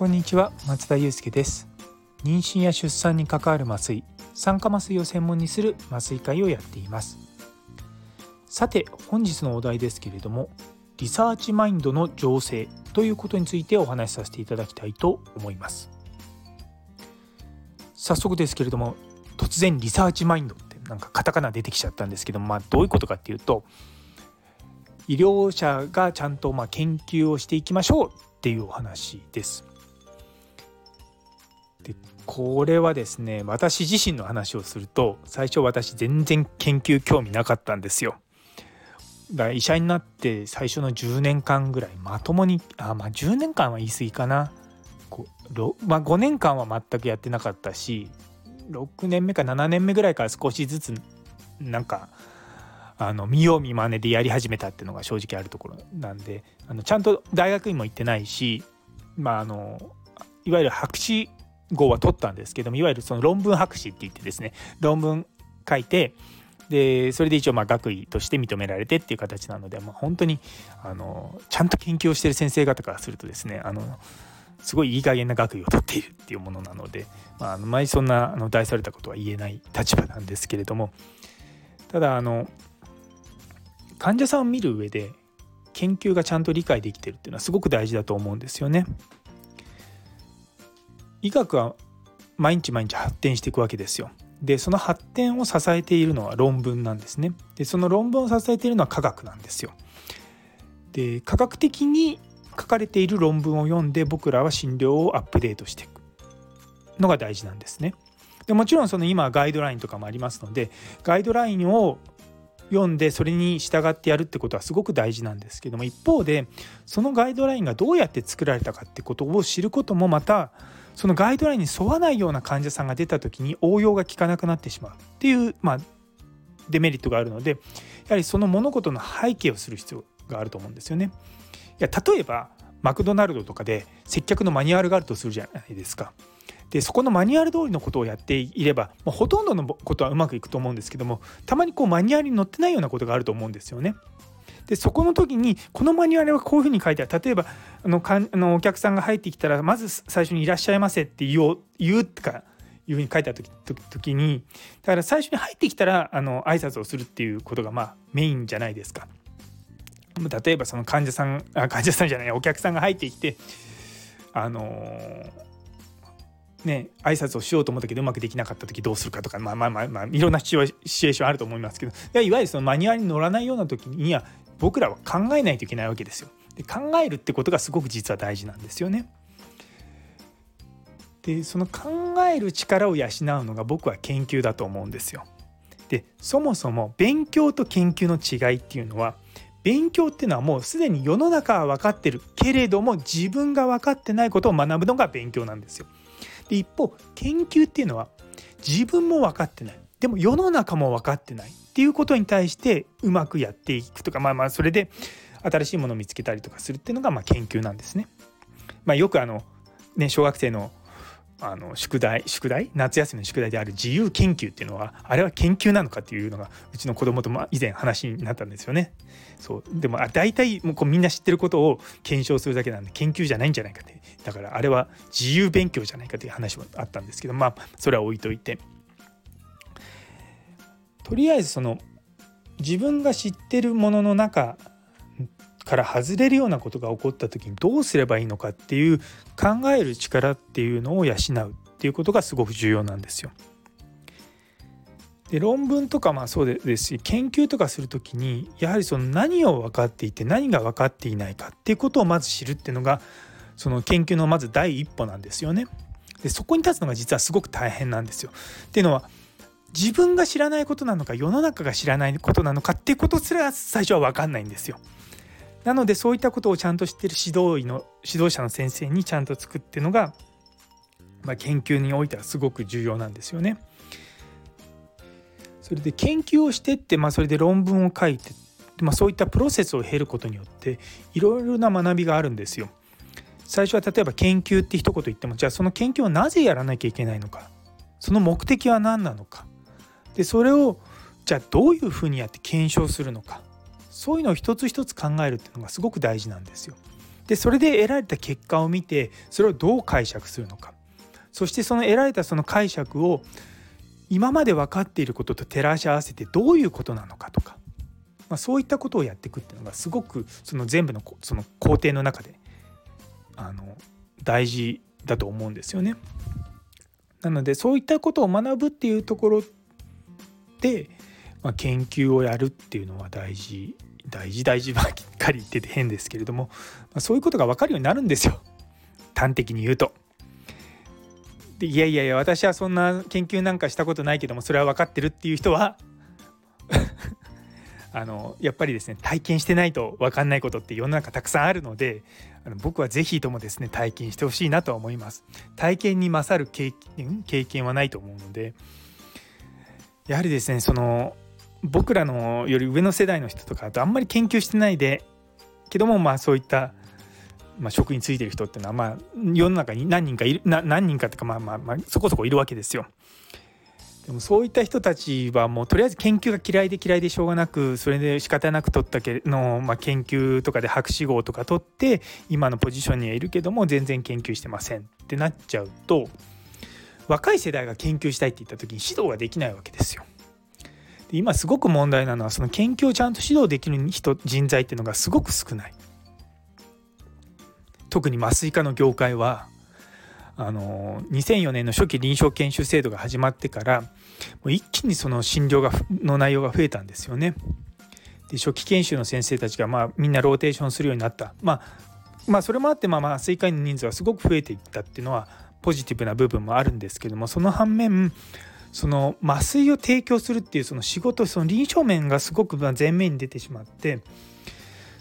こんにちは松田祐介です。妊娠や出産に関わる麻酔産科麻酔を専門にする麻酔科医をやっています。さて本日のお題ですけれどもリサーチマインドの醸成ということについてお話しさせていただきたいと思います。早速ですけれども突然リサーチマインドってなんかカタカナ出てきちゃったんですけど、まあ、どういうことかっていうと医療者がちゃんとま研究をしていきましょうっていうお話です。でこれはですね私自身の話をすると最初私全然研究興味なかったんですよ。だから医者になって最初の10年間ぐらいまともにあまあ10年間は言い過ぎかなまあ、5年間は全くやってなかったし6年目か7年目ぐらいから少しずつなんかあの見よう見まねでやり始めたっていうのが正直あるところなんであのちゃんと大学院も行ってないし、まあ、あのいわゆる博士号は取ったんですけどもいわゆるその論文博士って言ってですね論文書いてでそれで一応まあ学位として認められてっていう形なので、まあ、本当にあのちゃんと研究をしてる先生方からするとですねあのすごいいい加減な学位を取っているっていうものなので、まあ、あの前そんなあの大されたことは言えない立場なんですけれどもただあの患者さんを見る上で研究がちゃんと理解できてるっていうのはすごく大事だと思うんですよね。医学は毎日毎日発展していくわけですよ。でその発展を支えているのは論文なんですね。でその論文を支えているのは科学なんですよ。で科学的に書かれている論文を読んで僕らは診療をアップデートしていくのが大事なんですね。でもちろんその今ガイドラインとかもありますのでガイドラインを読んでそれに従ってやるってことはすごく大事なんですけども一方でそのガイドラインがどうやって作られたかってことを知ることもまたそのガイドラインに沿わないような患者さんが出た時に応用が効かなくなってしまうっていう、まあ、デメリットがあるのでやはりその物事の背景をする必要があると思うんですよね。いや例えばマクドナルドとかで接客のマニュアルがあるとするじゃないですか。でそこのマニュアル通りのことをやっていればもうほとんどのことはうまくいくと思うんですけどもたまにこうマニュアルに載ってないようなことがあると思うんですよね。でそこの時にこのマニュアルはこういうふうに書いてある例えばあのかあのお客さんが入ってきたらまず最初に「いらっしゃいませ」って言おう言うとかいうふうに書いてある時時にだから最初に入ってきたらあの挨拶をするっていうことがまあメインじゃないですか。例えばその患者さんあ患者さんじゃないお客さんが入ってきてあのーね挨拶をしようと思ったけどうまくできなかった時どうするかとかまあまあまあいろんなシチュエーションあると思いますけどいわゆるそのマニュアルに乗らないような時には僕らは考えないといけないわけですよ。で考えるってことがすごく実は大事なんですよね。でその考える力を養うのが僕は研究だと思うんですよ。でそもそも勉強と研究の違いっていうのは勉強っていうのはもうすでに世の中は分かってるけれども自分が分かってないことを学ぶのが勉強なんですよ。で一方研究っていうのは自分も分かってないでも世の中も分かってないっていうことに対してうまくやっていくとかまあまあそれで新しいものを見つけたりとかするっていうのがまあ研究なんですね。まあ、よくあのね小学生のあの宿題宿題？夏休みの宿題である自由研究っていうのはあれは研究なのかっていうのがうちの子供と以前話になったんですよね。そうでも大体もうこうみんな知ってることを検証するだけなんで研究じゃないんじゃないかってだからあれは自由勉強じゃないかという話もあったんですけどまあそれは置いといてとりあえずその自分が知ってるものの中から外れるようなことが起こった時にどうすればいいのかっていう考える力っていうのを養うっていうことがすごく重要なんですよ。で論文とかまあそうですし研究とかする時にやはりその何を分かっていて何が分かっていないかっていうことをまず知るっていうのがその研究のまず第一歩なんですよね。でそこに立つのが実はすごく大変なんですよ。っていうのは自分が知らないことなのか世の中が知らないことなのかってことすら最初は分かんないんですよ。なのでそういったことをちゃんと知ってる指導医の指導者の先生にちゃんとつくっていうのが、まあ、研究においてはすごく重要なんですよね。それで研究をしてって、まあ、それで論文を書いて、まあ、そういったプロセスを経ることによっていろいろな学びがあるんですよ。最初は例えば研究って一言言ってもじゃあその研究をなぜやらなきゃいけないのかその目的は何なのかでそれをじゃあどういうふうにやって検証するのかそういうのを一つ一つ考えるっていうのがすごく大事なんですよ。でそれで得られた結果を見てそれをどう解釈するのかそしてその得られたその解釈を今まで分かっていることと照らし合わせてどういうことなのかとか、まあ、そういったことをやっていくっていうのがすごくその全部のその工程の中であの大事だと思うんですよね。なのでそういったことを学ぶっていうところ、まあ、研究をやるっていうのは大事大事大事ばっかり言ってて変ですけれども、まあ、そういうことが分かるようになるんですよ端的に言うと。でいやいやいや私はそんな研究なんかしたことないけどもそれは分かってるっていう人は あのやっぱりですね体験してないと分かんないことって世の中たくさんあるのであの僕は是非ともですね体験してほしいなとは思います。体験に勝る経験経験はないと思うのでやはりですねその僕らのより上の世代の人とかあとあんまり研究してないでけどもまあそういったまあ、職に就いてる人っていうのは、まあ、世の中に何人かいるな何人かっていうか、まあまあまあ、そこそこいるわけですよ。でもそういった人たちはもうとりあえず研究が嫌いで嫌いでしょうがなくそれで仕方なく取ったけの、まあ、研究とかで博士号とか取って今のポジションにはいるけども全然研究してませんってなっちゃうと若い世代が研究したいって言った時に指導ができないわけですよ。で今すごく問題なのはその研究をちゃんと指導できる人人材っていうのがすごく少ない。特に麻酔科の業界はあの2004年の初期臨床研修制度が始まってからもう一気にその診療がの内容が増えたんですよね。で初期研修の先生たちがまあみんなローテーションするようになった、まあ、まあそれもあってまあ麻酔科医の人数はすごく増えていったっていうのはポジティブな部分もあるんですけどもその反面その麻酔を提供するっていうその仕事その臨床面がすごく前面に出てしまって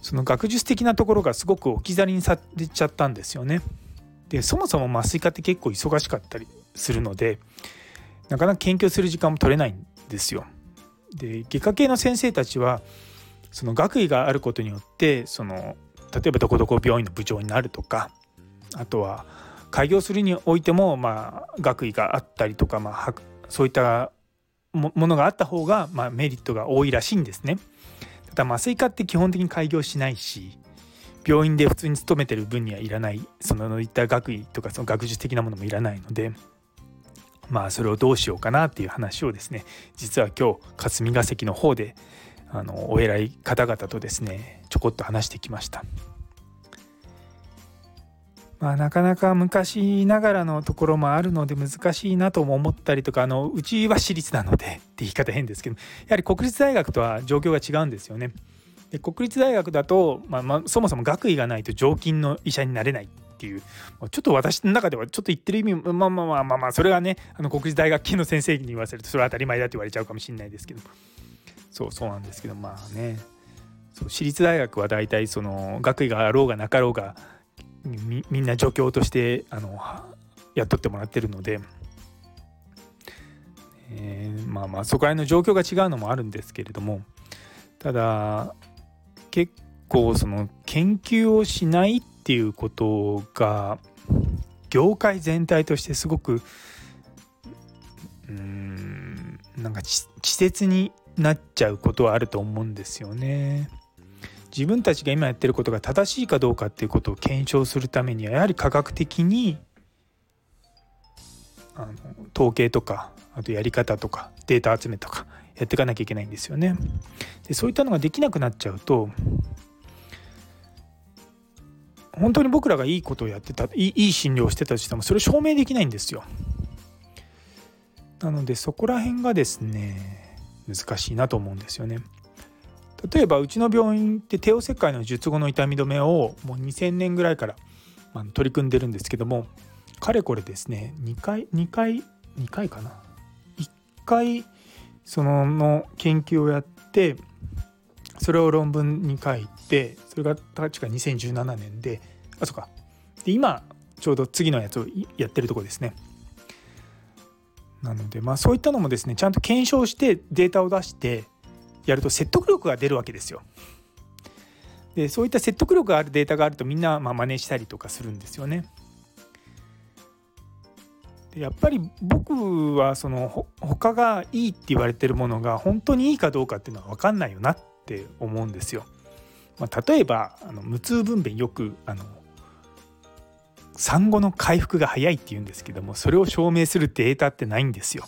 その学術的なところがすごく置き去りにされちゃったんですよね。でそもそも麻酔科って結構忙しかったりするのでなかなか研究する時間も取れないんですよ。で外科系の先生たちはその学位があることによってその例えばどこどこ病院の部長になるとかあとは開業するにおいてもまあ学位があったりとか、まあ、そういったものがあった方がまあメリットが多いらしいんですね。ただ麻酔科って基本的に開業しないし病院で普通に勤めてる分にはいらないそのいった学位とかその学術的なものもいらないのでまあそれをどうしようかなっていう話をですね実は今日霞が関の方であのお偉い方々とですねちょこっと話してきました。まあ、なかなか昔ながらのところもあるので難しいなとも思ったりとかあのうちは私立なのでって言い方変ですけどやはり国立大学とは状況が違うんですよね。で国立大学だと、まあ、まあそもそも学位がないと常勤の医者になれないっていうちょっと私の中ではちょっと言ってる意味まあまあまあまあまあそれはねあの国立大学系の先生に言わせるとそれは当たり前だって言われちゃうかもしれないですけどそうそうなんですけどまあねそう私立大学は大体その学位があろうがなかろうがみみんな助教としてあの雇ってもらってるので、えー、まあまあそこら辺の状況が違うのもあるんですけれどもただ結構その研究をしないっていうことが業界全体としてすごくうんなんか稚拙になっちゃうことはあると思うんですよね。自分たちが今やってることが正しいかどうかっていうことを検証するためにはやはり科学的にあの統計とかあとやり方とかデータ集めとかやっていかなきゃいけないんですよね。でそういったのができなくなっちゃうと本当に僕らがいいことをやってたいい診療をしてたとしてもそれ証明できないんですよ。なのでそこら辺がですね難しいなと思うんですよね。例えばうちの病院って帝王切開の術後の痛み止めをもう2000年ぐらいから取り組んでるんですけどもかれこれですね2回2回2回かな。1回そのの研究をやってそれを論文に書いてそれが確か2017年であそうか。で今ちょうど次のやつをやってるとこですね。なのでまあそういったのもですねちゃんと検証してデータを出してやると説得力が出るわけですよ。でそういった説得力があるデータがあるとみんなまあ真似したりとかするんですよね。でやっぱり僕はその他がいいって言われてるものが本当にいいかどうかっていうのは分かんないよなって思うんですよ。まあ、例えばあの無痛分娩よくあの産後の回復が早いっていうんですけどもそれを証明するデータってないんですよ。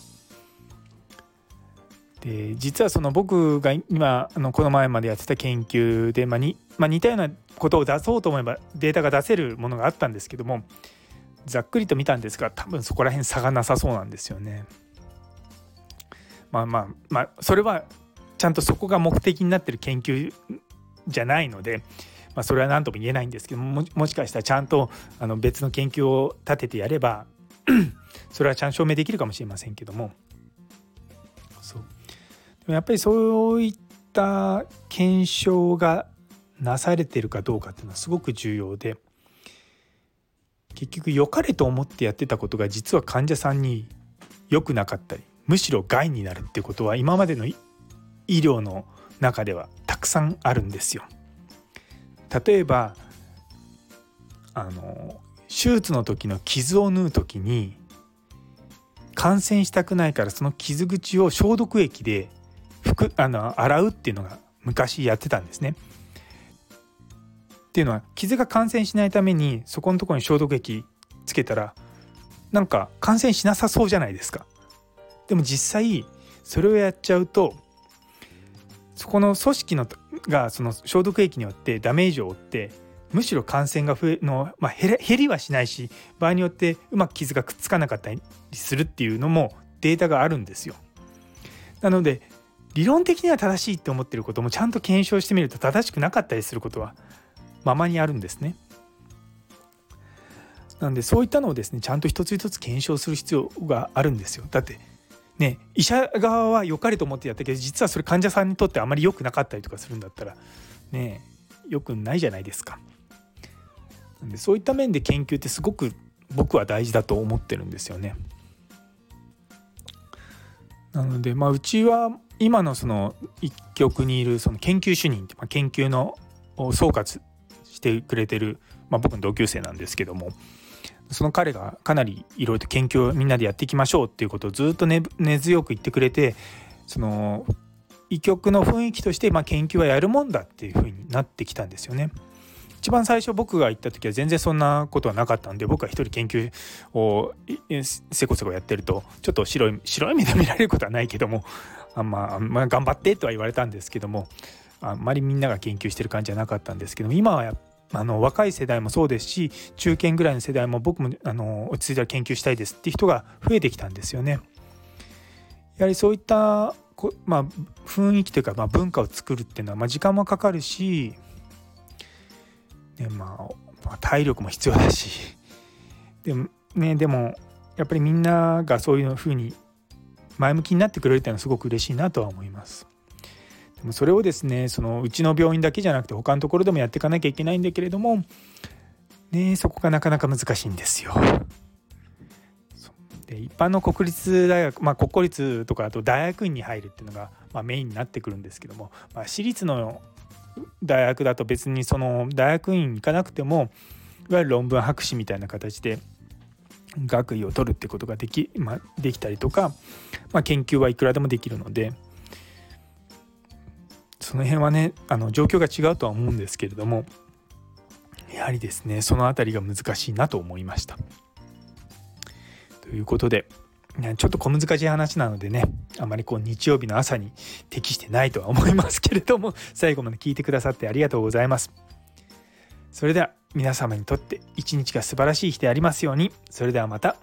で実はその僕が今あのこの前までやってた研究で、まあにまあ、似たようなことを出そうと思えばデータが出せるものがあったんですけどもざっくりと見たんですが多分そこら辺差がなさそうなんですよね。まあまあまあそれはちゃんとそこが目的になってる研究じゃないので、まあ、それは何とも言えないんですけどももしかしたらちゃんとあの別の研究を立ててやれば それはちゃん証明できるかもしれませんけどもやっぱりそういった検証がなされてるかどうかっていうのはすごく重要で結局良かれと思ってやってたことが実は患者さんに良くなかったりむしろ害になるってことは今までの医療の中ではたくさんあるんですよ。例えばあの手術の時の傷を縫う時に感染したくないからその傷口を消毒液で服あの洗うっていうのが昔やってたんですね。っていうのは傷が感染しないためにそこのところに消毒液つけたらなんか感染しなさそうじゃないですか。でも実際それをやっちゃうとそこの組織のがその消毒液によってダメージを負ってむしろ感染が増えの、まあ、減りはしないし場合によってうまく傷がくっつかなかったりするっていうのもデータがあるんですよ。なので理論的には正しいって思ってることもちゃんと検証してみると正しくなかったりすることはままにあるんですね。なんでそういったのをですねちゃんと一つ一つ検証する必要があるんですよ。だってね医者側は良かれと思ってやったけど実はそれ患者さんにとってあまり良くなかったりとかするんだったらね良くないじゃないですか。なんでそういった面で研究ってすごく僕は大事だと思ってるんですよね。なのでまあうちは今のその一局にいるその研究主任って、まあ、研究の総括してくれてる、まあ、僕の同級生なんですけどもその彼がかなりいろいろと研究をみんなでやっていきましょうっていうことをずっと根、強く言ってくれてその医局の雰囲気として、まあ、研究はやるもんだっていうふうになってきたんですよね。一番最初僕が行った時は全然そんなことはなかったんで僕は一人研究をせこせこやってるとちょっと白い白い目で見られることはないけどもあまあ、ま、頑張ってとは言われたんですけどもあんまりみんなが研究してる感じじゃなかったんですけど今はやあの若い世代もそうですし中堅ぐらいの世代も僕もあの落ち着いたら研究したいですって人が増えてきたんですよね。やはりそういったこ、まあ、雰囲気というか、まあ、文化を作るっていうのは、まあ、時間もかかるし、ねまあ、まあ、体力も必要だしでも,、ね、でもやっぱりみんながそういうふうに前向きになってくれるっていうのはすごく嬉しいなとは思います。でもそれをですねそのうちの病院だけじゃなくて他のところでもやっていかなきゃいけないんだけれども、ね、そこがなかなか難しいんですよ。で一般の国立大学、まあ、国公立とかあと大学院に入るっていうのが、まあ、メインになってくるんですけども、まあ、私立の大学だと別にその大学院行かなくてもいわゆる論文博士みたいな形で学位を取るってことができ,、まあ、できたりとか、まあ、研究はいくらでもできるのでその辺はねあの状況が違うとは思うんですけれどもやはりですねその辺りが難しいなと思いました。ということでちょっと小難しい話なのでねあまりこう日曜日の朝に適してないとは思いますけれども最後まで聞いてくださってありがとうございます。それでは皆様にとって一日が素晴らしい日でありますようにそれではまた。